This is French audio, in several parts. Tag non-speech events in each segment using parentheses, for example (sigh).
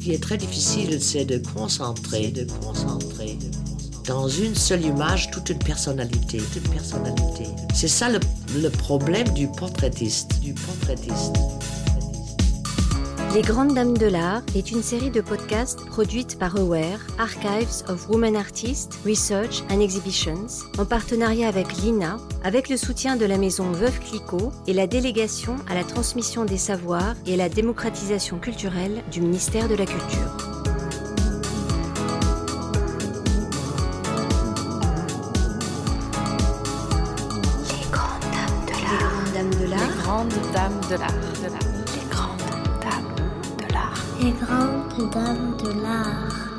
Ce qui est très difficile, c'est de concentrer, de concentrer, dans une seule image toute une personnalité. C'est ça le, le problème du portraitiste, du portraitiste. Les Grandes Dames de l'Art est une série de podcasts produite par Aware, Archives of Women Artists, Research and Exhibitions, en partenariat avec l'INA, avec le soutien de la maison Veuve Clicquot et la délégation à la transmission des savoirs et à la démocratisation culturelle du ministère de la Culture. Les Grandes Dames de l'Art. Les grandes dames de l'art.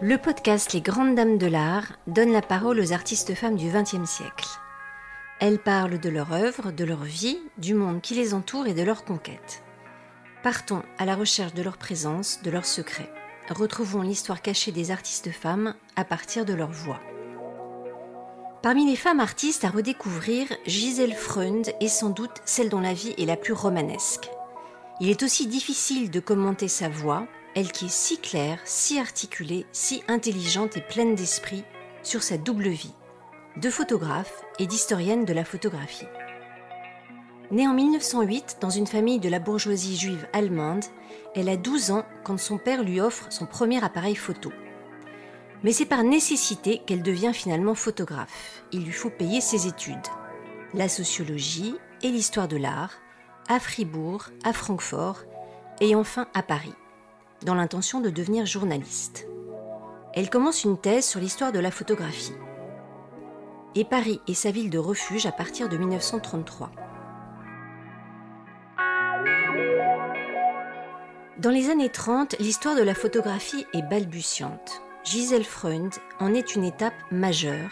Le podcast Les Grandes Dames de l'Art donne la parole aux artistes femmes du XXe siècle. Elles parlent de leur œuvre, de leur vie, du monde qui les entoure et de leurs conquêtes. Partons à la recherche de leur présence, de leurs secrets. Retrouvons l'histoire cachée des artistes femmes à partir de leur voix. Parmi les femmes artistes à redécouvrir, Gisèle Freund est sans doute celle dont la vie est la plus romanesque. Il est aussi difficile de commenter sa voix, elle qui est si claire, si articulée, si intelligente et pleine d'esprit sur sa double vie, de photographe et d'historienne de la photographie. Née en 1908 dans une famille de la bourgeoisie juive allemande, elle a 12 ans quand son père lui offre son premier appareil photo. Mais c'est par nécessité qu'elle devient finalement photographe. Il lui faut payer ses études. La sociologie et l'histoire de l'art, à Fribourg, à Francfort et enfin à Paris, dans l'intention de devenir journaliste. Elle commence une thèse sur l'histoire de la photographie. Et Paris est sa ville de refuge à partir de 1933. Dans les années 30, l'histoire de la photographie est balbutiante. Gisèle Freund en est une étape majeure,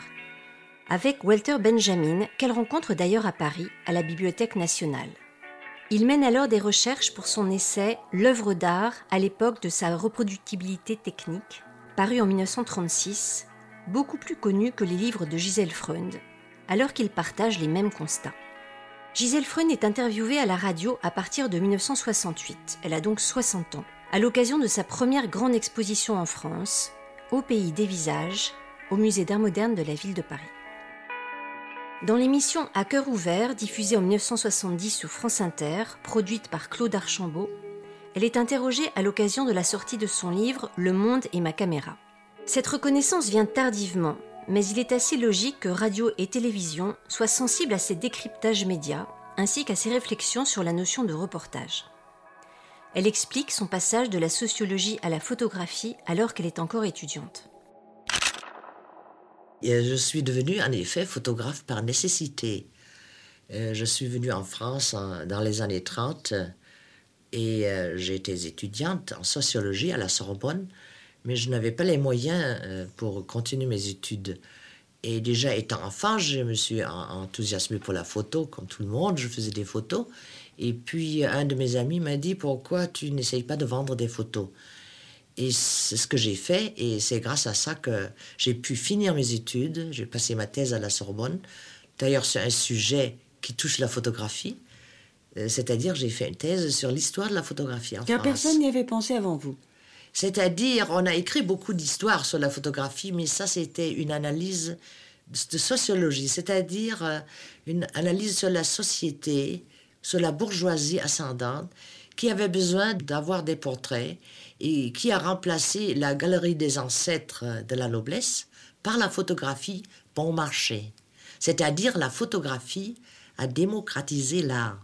avec Walter Benjamin, qu'elle rencontre d'ailleurs à Paris, à la Bibliothèque nationale. Il mène alors des recherches pour son essai L'œuvre d'art à l'époque de sa reproductibilité technique, paru en 1936, beaucoup plus connu que les livres de Gisèle Freund, alors qu'ils partagent les mêmes constats. Gisèle Freund est interviewée à la radio à partir de 1968, elle a donc 60 ans, à l'occasion de sa première grande exposition en France, au pays des visages, au musée d'art moderne de la ville de Paris. Dans l'émission À cœur ouvert, diffusée en 1970 sur France Inter, produite par Claude Archambault, elle est interrogée à l'occasion de la sortie de son livre Le monde et ma caméra. Cette reconnaissance vient tardivement, mais il est assez logique que radio et télévision soient sensibles à ces décryptages médias, ainsi qu'à ses réflexions sur la notion de reportage. Elle explique son passage de la sociologie à la photographie alors qu'elle est encore étudiante. Je suis devenue en effet photographe par nécessité. Euh, Je suis venue en France dans les années 30 et euh, j'étais étudiante en sociologie à la Sorbonne, mais je n'avais pas les moyens euh, pour continuer mes études. Et déjà étant enfant, je me suis en- enthousiasmée pour la photo, comme tout le monde, je faisais des photos. Et puis un de mes amis m'a dit pourquoi tu n'essayes pas de vendre des photos? Et c'est ce que j'ai fait, et c'est grâce à ça que j'ai pu finir mes études. J'ai passé ma thèse à la Sorbonne. D'ailleurs, c'est un sujet qui touche la photographie. Euh, C'est-à-dire, j'ai fait une thèse sur l'histoire de la photographie en Car France. personne n'y avait pensé avant vous. C'est-à-dire, on a écrit beaucoup d'histoires sur la photographie, mais ça, c'était une analyse de de sociologie, c'est-à-dire euh, une analyse sur la société, sur la bourgeoisie ascendante, qui avait besoin d'avoir des portraits et qui a remplacé la galerie des ancêtres de la noblesse par la photographie bon marché. C'est-à-dire, la photographie a démocratisé l'art.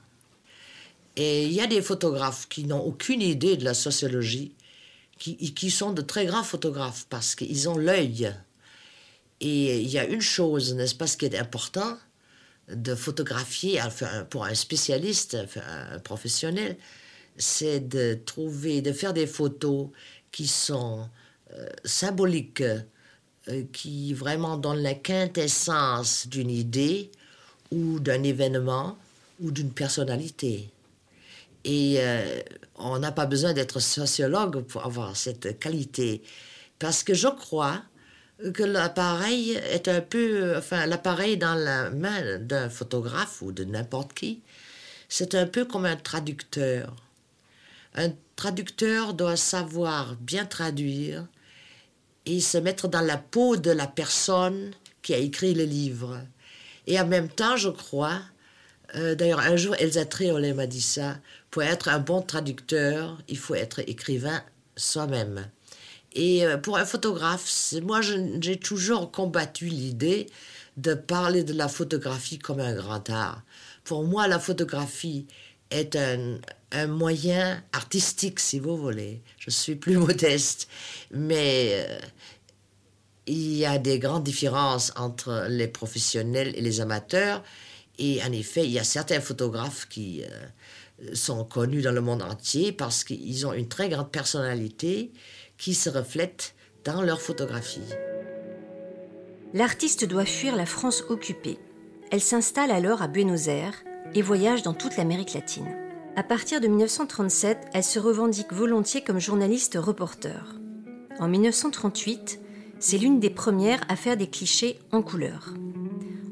Et il y a des photographes qui n'ont aucune idée de la sociologie, qui, qui sont de très grands photographes parce qu'ils ont l'œil. Et il y a une chose, n'est-ce pas, ce qui est important de photographier pour un spécialiste, un professionnel, c'est de trouver, de faire des photos qui sont euh, symboliques, euh, qui vraiment donnent la quintessence d'une idée ou d'un événement ou d'une personnalité. Et euh, on n'a pas besoin d'être sociologue pour avoir cette qualité. Parce que je crois que l'appareil est un peu, enfin l'appareil dans la main d'un photographe ou de n'importe qui, c'est un peu comme un traducteur. Un traducteur doit savoir bien traduire et se mettre dans la peau de la personne qui a écrit le livre. Et en même temps, je crois, euh, d'ailleurs un jour Elsa Triolet m'a dit ça, pour être un bon traducteur, il faut être écrivain soi-même. Et euh, pour un photographe, moi j'ai toujours combattu l'idée de parler de la photographie comme un grand art. Pour moi, la photographie est un, un moyen artistique, si vous voulez. Je suis plus (laughs) modeste, mais euh, il y a des grandes différences entre les professionnels et les amateurs. Et en effet, il y a certains photographes qui euh, sont connus dans le monde entier parce qu'ils ont une très grande personnalité qui se reflète dans leurs photographies. L'artiste doit fuir la France occupée. Elle s'installe alors à Buenos Aires et voyage dans toute l'Amérique latine. À partir de 1937, elle se revendique volontiers comme journaliste reporter. En 1938, c'est l'une des premières à faire des clichés en couleur.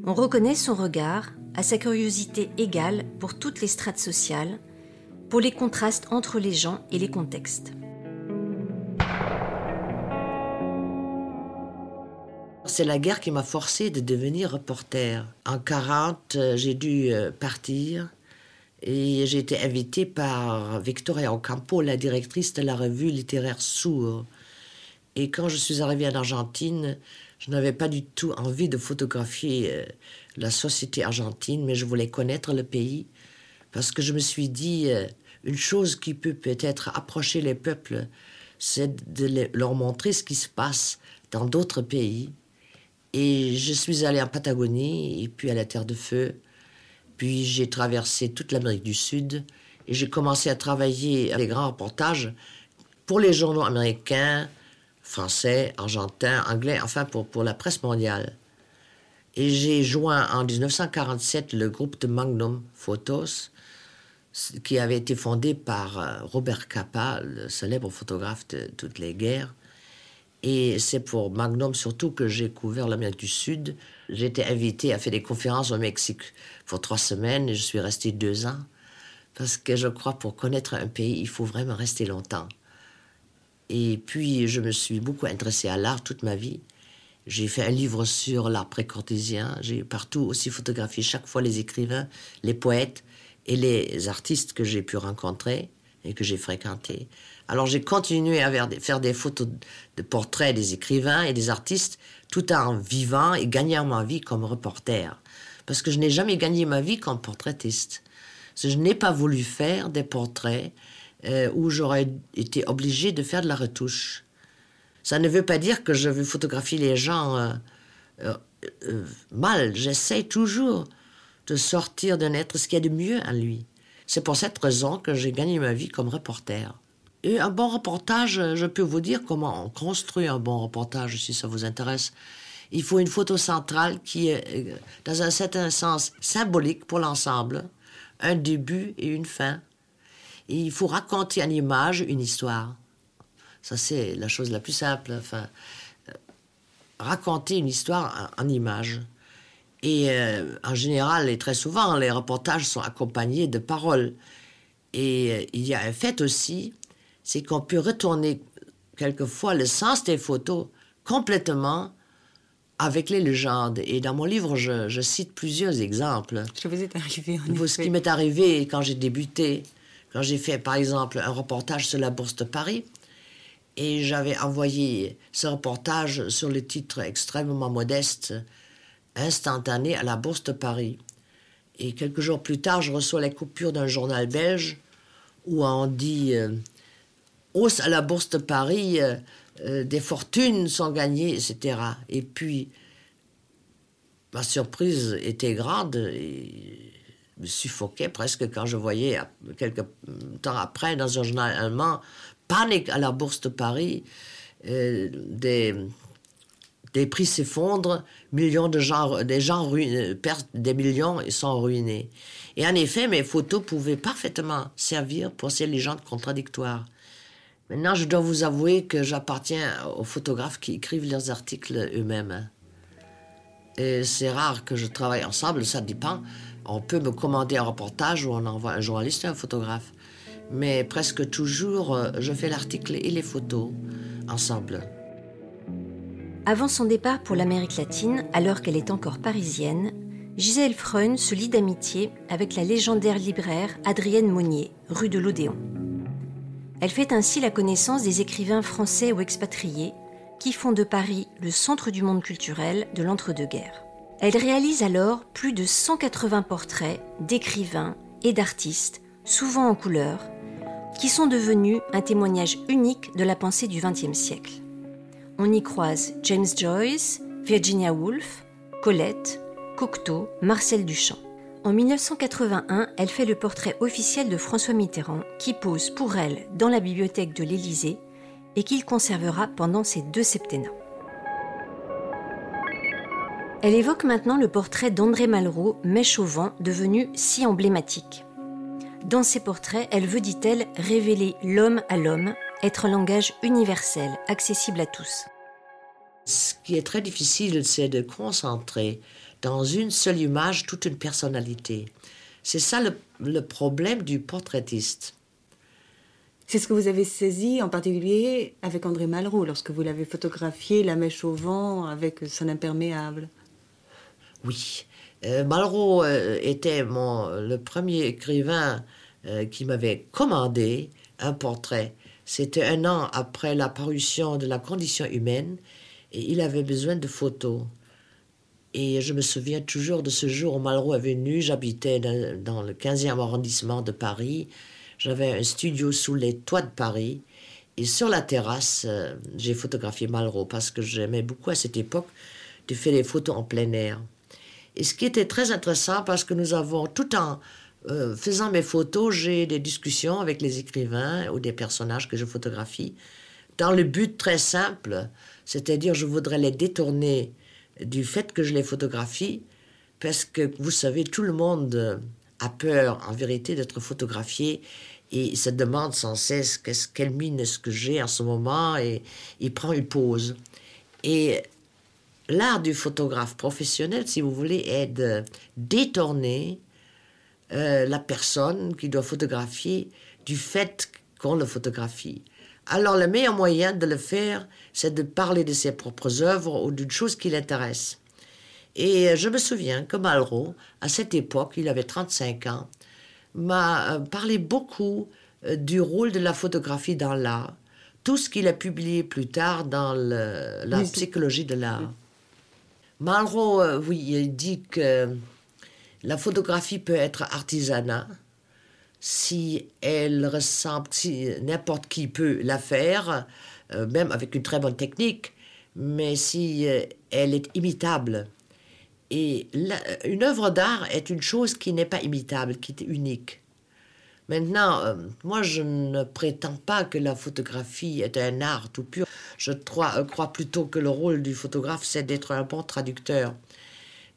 On reconnaît son regard, à sa curiosité égale pour toutes les strates sociales, pour les contrastes entre les gens et les contextes. C'est la guerre qui m'a forcé de devenir reporter. En 40, euh, j'ai dû euh, partir et j'ai été invitée par Victoria Ocampo, la directrice de la revue littéraire Sourd. Et quand je suis arrivée en Argentine, je n'avais pas du tout envie de photographier euh, la société argentine, mais je voulais connaître le pays parce que je me suis dit, une chose qui peut peut-être approcher les peuples, c'est de leur montrer ce qui se passe dans d'autres pays et je suis allée en Patagonie et puis à la Terre de Feu. Puis j'ai traversé toute l'Amérique du Sud et j'ai commencé à travailler à des grands reportages pour les journaux américains, français, argentins, anglais, enfin pour, pour la presse mondiale. Et j'ai joint en 1947 le groupe de Magnum Photos, qui avait été fondé par euh, Robert Capa, le célèbre photographe de toutes les guerres. Et c'est pour Magnum surtout que j'ai couvert l'Amérique du Sud. J'ai été invité à faire des conférences au Mexique pour trois semaines et je suis resté deux ans. Parce que je crois pour connaître un pays, il faut vraiment rester longtemps. Et puis, je me suis beaucoup intéressé à l'art toute ma vie. J'ai fait un livre sur l'art précortésien. J'ai partout aussi photographié chaque fois les écrivains, les poètes et les artistes que j'ai pu rencontrer et que j'ai fréquentés. Alors j'ai continué à faire des photos de portraits des écrivains et des artistes tout en vivant et gagnant ma vie comme reporter. Parce que je n'ai jamais gagné ma vie comme portraitiste. Je n'ai pas voulu faire des portraits euh, où j'aurais été obligé de faire de la retouche. Ça ne veut pas dire que je veux photographier les gens euh, euh, mal. J'essaie toujours de sortir d'un être ce qu'il y a de mieux en lui. C'est pour cette raison que j'ai gagné ma vie comme reporter. Un bon reportage, je peux vous dire comment on construit un bon reportage, si ça vous intéresse. Il faut une photo centrale qui est, euh, dans un certain sens, symbolique pour l'ensemble, un début et une fin. Il faut raconter en image une histoire. Ça, c'est la chose la plus simple. Enfin, euh, raconter une histoire en, image. Et euh, en général, et très souvent, les reportages sont accompagnés de paroles. Et il y a un fait aussi, c'est qu'on peut retourner quelquefois le sens des photos complètement avec les légendes. Et dans mon livre, je, cite plusieurs exemples. Ce vous est arrivé, en Ce qui m'est arrivé quand j'ai débuté, quand j'ai fait, par exemple, un reportage sur la Bourse de Paris, et j'avais envoyé ce reportage sur le titre extrêmement modeste, instantané à la Bourse de Paris. Et quelques jours plus tard, je reçois la coupure d'un journal belge où on dit euh, à la bourse de Paris, euh, euh, des fortunes sont gagnées, etc. Et puis, ma surprise était grande et me suffoquait presque quand je voyais, quelques temps après, dans un journal allemand, panique à la bourse de Paris, euh, des, des prix s'effondrent, millions de gens, des gens perdent des millions et sont ruinés. Et en effet, mes photos pouvaient parfaitement servir pour ces légendes contradictoires. Maintenant, je dois vous avouer que j'appartiens aux photographes qui écrivent leurs articles eux-mêmes. hein. Et c'est rare que je travaille ensemble, ça dépend. On peut me commander un reportage ou on envoie un journaliste et un photographe. Mais presque toujours, euh, je fais l'article et les photos ensemble. Avant son départ pour l'Amérique latine, alors qu'elle est encore parisienne, Gisèle Freun se lie d'amitié avec la légendaire libraire Adrienne Monnier, rue de l'Odéon. Elle fait ainsi la connaissance des écrivains français ou expatriés qui font de Paris le centre du monde culturel de l'entre-deux-guerres. Elle réalise alors plus de 180 portraits d'écrivains et d'artistes, souvent en couleur, qui sont devenus un témoignage unique de la pensée du XXe siècle. On y croise James Joyce, Virginia Woolf, Colette, Cocteau, Marcel Duchamp. En 1981, elle fait le portrait officiel de François Mitterrand qui pose pour elle dans la bibliothèque de l'Élysée et qu'il conservera pendant ses deux septennats. Elle évoque maintenant le portrait d'André Malraux, Mèche au vent, devenu si emblématique. Dans ses portraits, elle veut, dit-elle, révéler l'homme à l'homme, être un langage universel, accessible à tous. Ce qui est très difficile, c'est de concentrer dans une seule image toute une personnalité. C'est ça le, le problème du portraitiste. C'est ce que vous avez saisi en particulier avec André Malraux lorsque vous l'avez photographié, la mèche au vent avec son imperméable. Oui. Euh, Malraux euh, était mon, le premier écrivain euh, qui m'avait commandé un portrait. C'était un an après la parution de La condition humaine et il avait besoin de photos. Et je me souviens toujours de ce jour où Malraux est venu. J'habitais dans, le 15e arrondissement de Paris. J'avais un studio sous les toits de Paris. Et sur la terrasse, euh, j'ai photographié Malraux parce que j'aimais beaucoup à cette époque de faire des photos en plein air. Et ce qui était très intéressant parce que nous avons, tout en euh, faisant mes photos, j'ai des discussions avec les écrivains ou des personnages que je photographie dans le but très simple, c'est-à-dire je voudrais les détourner du fait que je les photographie parce que vous savez, tout le monde a peur en vérité d'être photographié et se demande sans cesse qu'est-ce, quelle mine est-ce que j'ai en ce moment et il prend une pause. Et l'art du photographe professionnel, si vous voulez, est de détourner euh, la personne qui doit photographier du fait qu'on le photographie. Alors le meilleur moyen de le faire, c'est de parler de ses propres œuvres ou d'une chose qui l'intéresse. Et euh, je me souviens que Malraux, à cette époque, il avait 35 ans, m'a euh, parlé beaucoup euh, du rôle de la photographie dans l'art, tout ce qu'il a publié plus tard dans le- la Oui, psychologie de l'art. Malraux, oui, il dit que la photographie peut être artisanat si elle ressemble, si n'importe qui peut la faire, euh, même avec une très bonne technique, mais si euh, elle est imitable. Et la- une œuvre d'art est une chose qui n'est pas imitable, qui est unique. Maintenant, euh, moi, je ne prétends pas que la photographie est un art tout pur. Je crois, euh, plutôt que le rôle du photographe, c'est d'être un bon traducteur.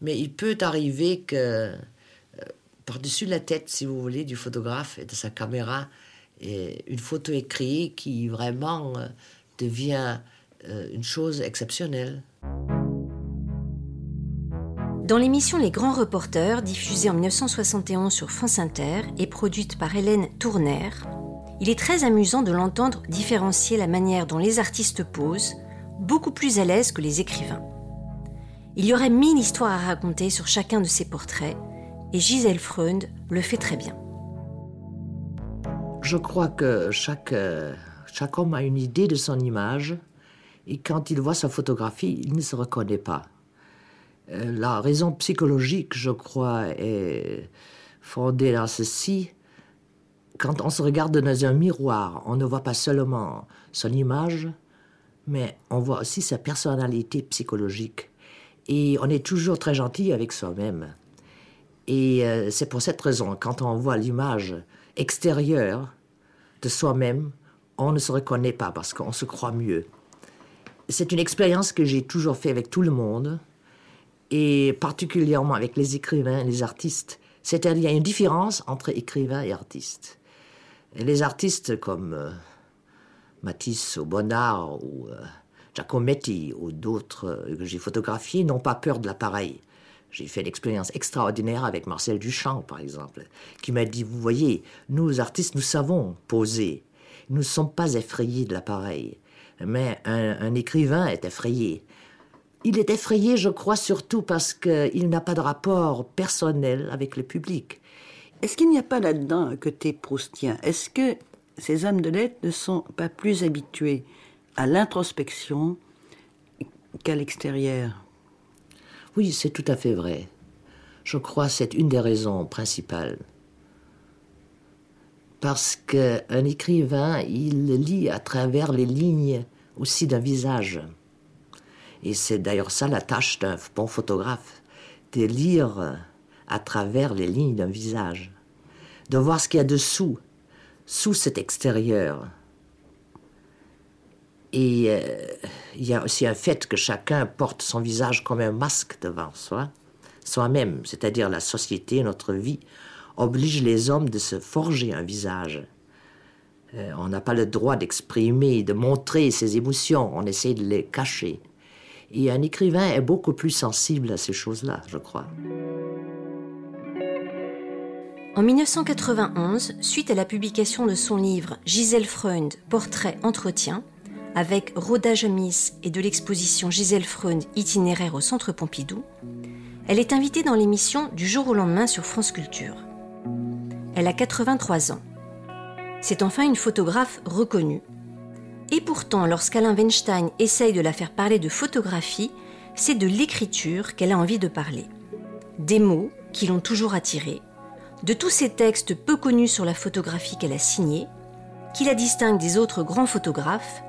Mais il peut arriver que, euh, par-dessus la tête, si vous voulez, du photographe et de sa caméra, une photo est créée qui vraiment euh, devient euh, une chose exceptionnelle. Dans l'émission Les Grands Reporters, diffusée en 1971 sur France Inter et produite par Hélène Tourner, il est très amusant de l'entendre différencier la manière dont les artistes posent, beaucoup plus à l'aise que les écrivains. Il y aurait mille histoires à raconter sur chacun de ces portraits, et Gisèle Freund le fait très bien. Je crois que chaque, euh, chaque homme a une idée de son image et quand il voit sa photographie, il ne se reconnaît pas. Euh, La raison psychologique, je crois, est fondée dans ceci. Quand on se regarde dans un miroir, on ne voit pas seulement son image, mais on voit aussi sa personnalité psychologique. Et on est toujours très gentil avec soi-même. Et euh, c'est pour cette raison, quand on voit l'image extérieure de soi-même, on ne se reconnaît pas parce qu'on se croit mieux. C'est une expérience que j'ai toujours fait avec tout le monde, et particulièrement avec les écrivains et les artistes. C'est-à-dire, il y a une différence entre écrivain et artiste. Et les artistes comme euh, Matisse ou Bonnard ou euh, Giacometti ou d'autres que j'ai photographiés n'ont pas peur de l'appareil. J'ai fait une expérience extraordinaire avec Marcel Duchamp, par exemple, qui m'a dit, vous voyez, nous artistes, nous savons poser. Nous ne sommes pas effrayés de l'appareil. Mais un, un écrivain est effrayé. Il est effrayé, je crois, surtout parce qu'il n'a pas de rapport personnel avec le public. Est-ce qu'il n'y a pas là-dedans un côté proustien? Est-ce que ces hommes de lettres ne sont pas plus habitués à l'introspection qu'à l'extérieur? Oui, c'est tout à fait vrai. Je crois que c'est une des raisons principales. Parce qu'un écrivain, il lit à travers les lignes aussi d'un visage. Et c'est d'ailleurs ça la tâche d'un bon photographe, de lire à travers les lignes d'un visage, de voir ce qu'il y a dessous, sous cet extérieur. Et euh, il y a aussi un fait que chacun porte son visage comme un masque devant soi, soi-même, c'est-à-dire la société, notre vie, oblige les hommes de se forger un visage. Euh, on n'a pas le droit d'exprimer, de montrer ses émotions, on essaie de les cacher. Et un écrivain est beaucoup plus sensible à ces choses-là, je crois. En 1991, suite à la publication de son livre Gisèle Freund, Portrait Entretien, avec Rhoda Jamis et de l'exposition Gisèle Freund, itinéraire au Centre Pompidou, elle est invitée dans l'émission Du jour au lendemain sur France Culture. Elle a 83 ans. C'est enfin une photographe reconnue. Et pourtant, lorsqu'Alain Weinstein essaye de la faire parler de photographie, c'est de l'écriture qu'elle a envie de parler. Des mots qui l'ont toujours attirée, de tous ces textes peu connus sur la photographie qu'elle a signés, qui la distinguent des autres grands photographes,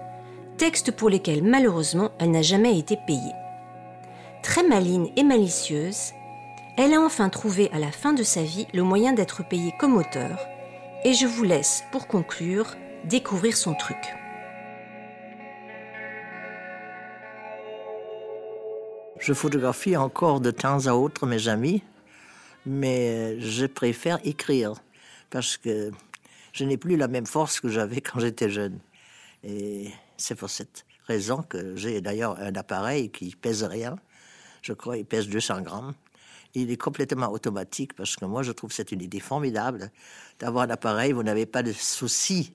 textes pour lesquels malheureusement elle n'a jamais été payée. Très maligne et malicieuse, elle a enfin trouvé à la fin de sa vie le moyen d'être payée comme auteur, et je vous laisse, pour conclure, découvrir son truc. Je photographie encore de temps à autre mes amis, mais je préfère écrire parce que je n'ai plus la même force que j'avais quand j'étais jeune. C'est pour cette raison que j'ai d'ailleurs un appareil qui pèse rien. Je crois qu'il pèse 200 grammes. Il est complètement automatique parce que moi je trouve que c'est une idée formidable d'avoir un appareil, vous n'avez pas de soucis.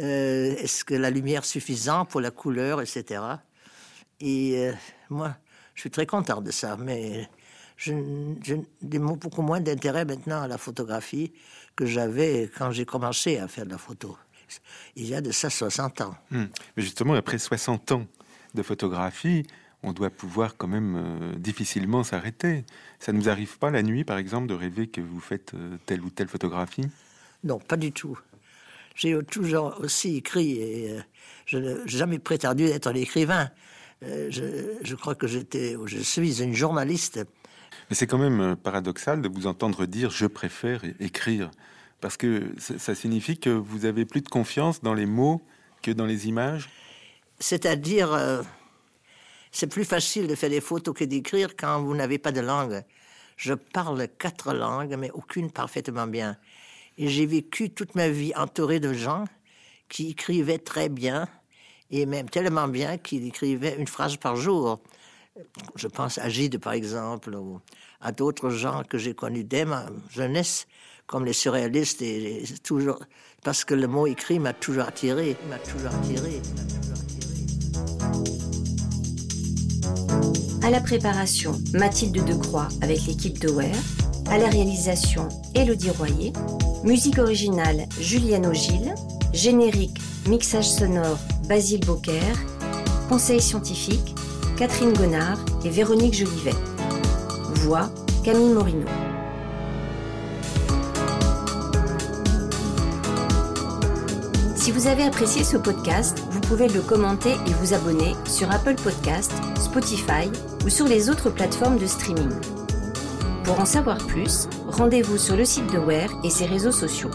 Euh, Est-ce que la lumière suffisante pour la couleur, etc. Et euh, moi, je suis très content de ça, mais des beaucoup moins d'intérêt maintenant à la photographie que j'avais quand j'ai commencé à faire de la photo. Il y a de ça 60 ans. Hum. Mais justement, après 60 ans de photographie, on doit pouvoir quand même euh, difficilement s'arrêter. Ça ne nous arrive pas la nuit, par exemple, de rêver que vous faites euh, telle ou telle photographie? Non, pas du tout. J'ai toujours aussi écrit et euh, je n'ai jamais prétendu être un écrivain. Je, je crois que j'étais, je suis une journaliste. Mais c'est quand même paradoxal de vous entendre dire je préfère écrire. Parce que ça signifie que vous avez plus de confiance dans les mots que dans les images? C'est-à-dire, euh, c'est plus facile de faire des photos que d'écrire quand vous n'avez pas de langue. Je parle quatre langues, mais aucune parfaitement bien. Et j'ai vécu toute ma vie entouré de gens qui écrivaient très bien, et même tellement bien qu'ils écrivaient une phrase par jour. Je pense à Gide, par exemple, ou à d'autres gens que j'ai connus dès ma jeunesse, comme les surréalistes, parce que le mot écrit m'a toujours attiré, m'a. À la préparation, Mathilde Decroix avec l'équipe de Wear. À la réalisation, Élodie Royer. Musique originale, Julienne Ogil. Générique, mixage sonore, Basile Beaucaire. Conseil scientifique, Catherine Gonard et Véronique Jolivet. Voix, Camille Morino. Si vous avez apprécié ce podcast, vous pouvez le commenter et vous abonner sur Apple Podcast, Spotify ou sur les autres plateformes de streaming. Pour en savoir plus, rendez-vous sur le site de Wear et ses réseaux sociaux.